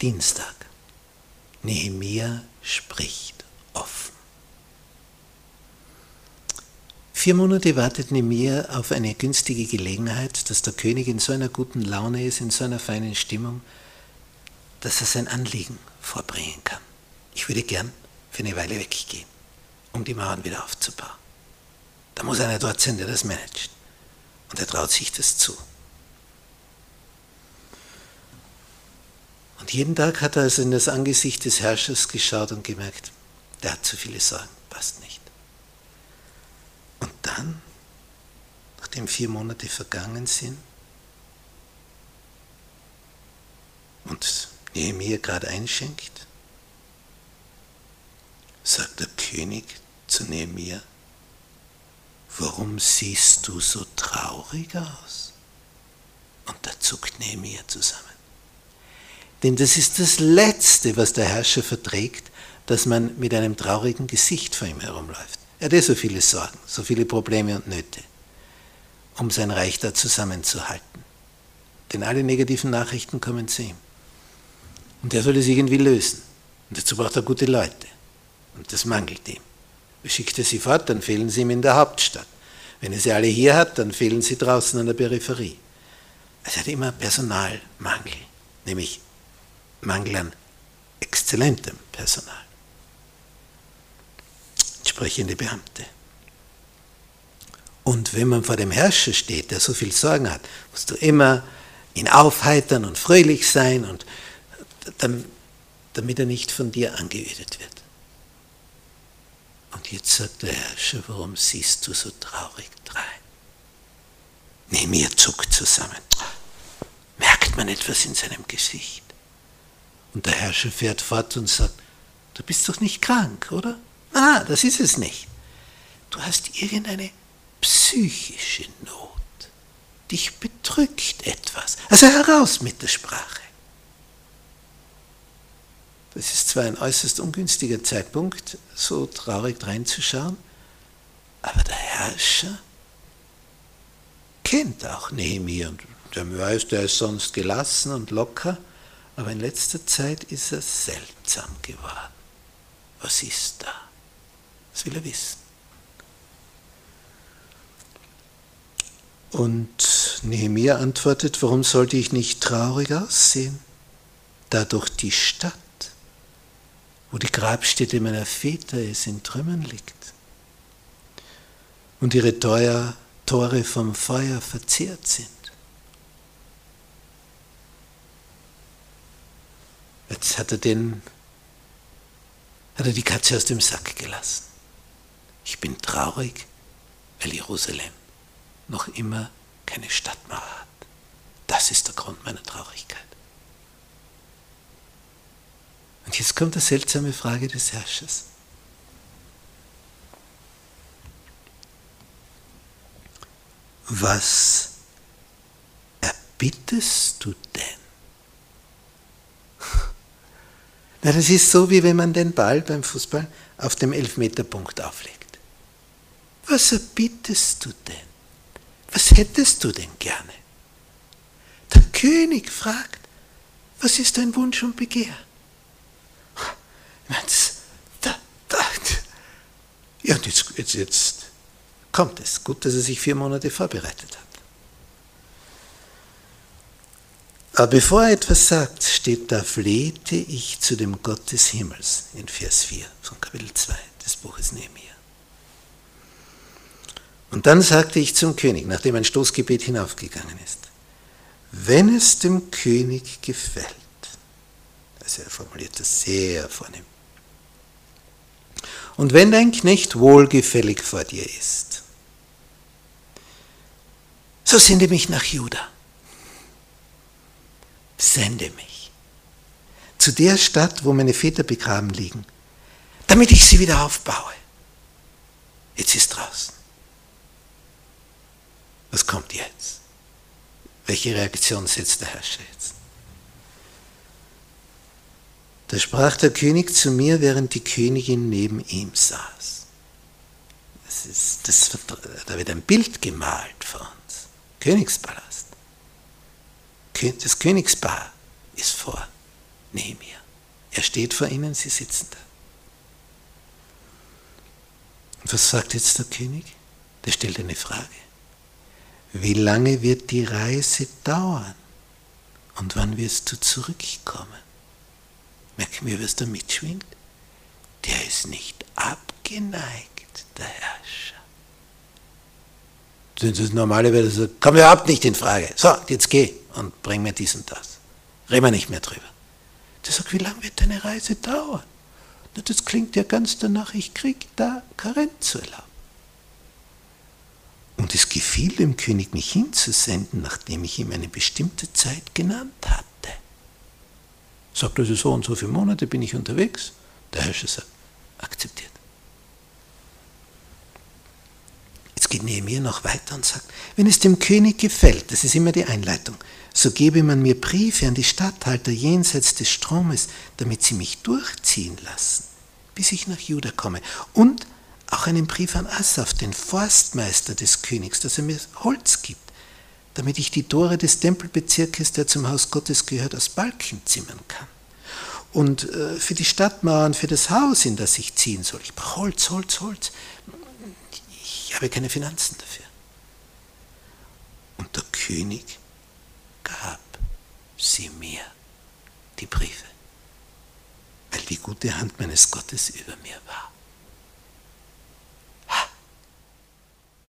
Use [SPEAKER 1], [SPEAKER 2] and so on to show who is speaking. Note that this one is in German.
[SPEAKER 1] Dienstag. Nehemia spricht offen. Vier Monate wartet Nehemia auf eine günstige Gelegenheit, dass der König in so einer guten Laune ist, in so einer feinen Stimmung, dass er sein Anliegen vorbringen kann. Ich würde gern für eine Weile weggehen, um die Mauern wieder aufzubauen. Da muss einer dort sein, der das managt. Und er traut sich das zu. Und jeden Tag hat er also in das Angesicht des Herrschers geschaut und gemerkt, der hat zu viele Sorgen, passt nicht. Und dann, nachdem vier Monate vergangen sind und Nehemiah gerade einschenkt, sagt der König zu Nehemiah, warum siehst du so traurig aus? Und da zuckt Nehemiah zusammen. Denn das ist das Letzte, was der Herrscher verträgt, dass man mit einem traurigen Gesicht vor ihm herumläuft. Er hat eh so viele Sorgen, so viele Probleme und Nöte, um sein Reich da zusammenzuhalten. Denn alle negativen Nachrichten kommen zu ihm. Und er soll es irgendwie lösen. Und dazu braucht er gute Leute. Und das mangelt ihm. Schickt er sie fort, dann fehlen sie ihm in der Hauptstadt. Wenn er sie alle hier hat, dann fehlen sie draußen an der Peripherie. Es hat immer Personalmangel, nämlich Mangel an exzellentem Personal. Entsprechende Beamte. Und wenn man vor dem Herrscher steht, der so viel Sorgen hat, musst du immer ihn aufheitern und fröhlich sein, und, damit er nicht von dir angeödet wird. Und jetzt sagt der Herrscher, warum siehst du so traurig drein? Nehemiah zuckt zusammen. Merkt man etwas in seinem Gesicht? Und der Herrscher fährt fort und sagt, du bist doch nicht krank, oder? Ah, das ist es nicht. Du hast irgendeine psychische Not. Dich bedrückt etwas. Also heraus mit der Sprache. Das ist zwar ein äußerst ungünstiger Zeitpunkt, so traurig reinzuschauen, aber der Herrscher kennt auch Nehemiah und der weiß, der ist sonst gelassen und locker aber in letzter Zeit ist er seltsam geworden. Was ist da? Das will er wissen. Und Nehemiah antwortet, warum sollte ich nicht traurig aussehen? Da doch die Stadt, wo die Grabstätte meiner Väter ist, in Trümmern liegt und ihre Tore vom Feuer verzehrt sind. Jetzt hat er den, hat er die Katze aus dem Sack gelassen. Ich bin traurig, weil Jerusalem noch immer keine Stadtmauer hat. Das ist der Grund meiner Traurigkeit. Und jetzt kommt eine seltsame Frage des Herrschers. Was erbittest du denn? Na, das ist so, wie wenn man den Ball beim Fußball auf dem Elfmeterpunkt auflegt. Was erbittest du denn? Was hättest du denn gerne? Der König fragt, was ist dein Wunsch und Begehr? Ja, und jetzt, jetzt, jetzt kommt es. Gut, dass er sich vier Monate vorbereitet hat. Aber bevor er etwas sagt, steht da, flehte ich zu dem Gott des Himmels in Vers 4 von Kapitel 2 des Buches Nehemiah. Und dann sagte ich zum König, nachdem ein Stoßgebet hinaufgegangen ist, wenn es dem König gefällt, also er formuliert das sehr vornehm, und wenn dein Knecht wohlgefällig vor dir ist, so sende mich nach Juda sende mich zu der Stadt, wo meine Väter begraben liegen, damit ich sie wieder aufbaue. Jetzt ist draußen. Was kommt jetzt? Welche Reaktion setzt der Herrscher jetzt? Da sprach der König zu mir, während die Königin neben ihm saß. Das ist, das, da wird ein Bild gemalt vor uns. Königspalast das Königspaar ist vor Nehemiah. Er steht vor ihnen, sie sitzen da. Und was sagt jetzt der König? Der stellt eine Frage. Wie lange wird die Reise dauern? Und wann wirst du zurückkommen? Merken wir, was da mitschwingt? Der ist nicht abgeneigt, der Herrscher. Das ist normalerweise so, kommt überhaupt nicht in Frage. So, jetzt geh und bring mir dies und das. Reden wir nicht mehr drüber. Der sagt, wie lange wird deine Reise dauern? Na, das klingt ja ganz danach, ich krieg da Karenzurlaub. Und es gefiel dem König, mich hinzusenden, nachdem ich ihm eine bestimmte Zeit genannt hatte. Sagt also so und so viele Monate bin ich unterwegs. Der Herrscher sagt, akzeptiert. Jetzt geht Nehemiah noch weiter und sagt, wenn es dem König gefällt, das ist immer die Einleitung, so gebe man mir Briefe an die Statthalter jenseits des Stromes, damit sie mich durchziehen lassen, bis ich nach Juda komme. Und auch einen Brief an Asaph, den Forstmeister des Königs, dass er mir Holz gibt, damit ich die Tore des Tempelbezirkes, der zum Haus Gottes gehört, aus Balken zimmern kann. Und äh, für die Stadtmauern, für das Haus, in das ich ziehen soll. Ich brauche Holz, Holz, Holz. Habe keine Finanzen dafür. Und der König gab sie mir, die Briefe, weil die gute Hand meines Gottes über mir war.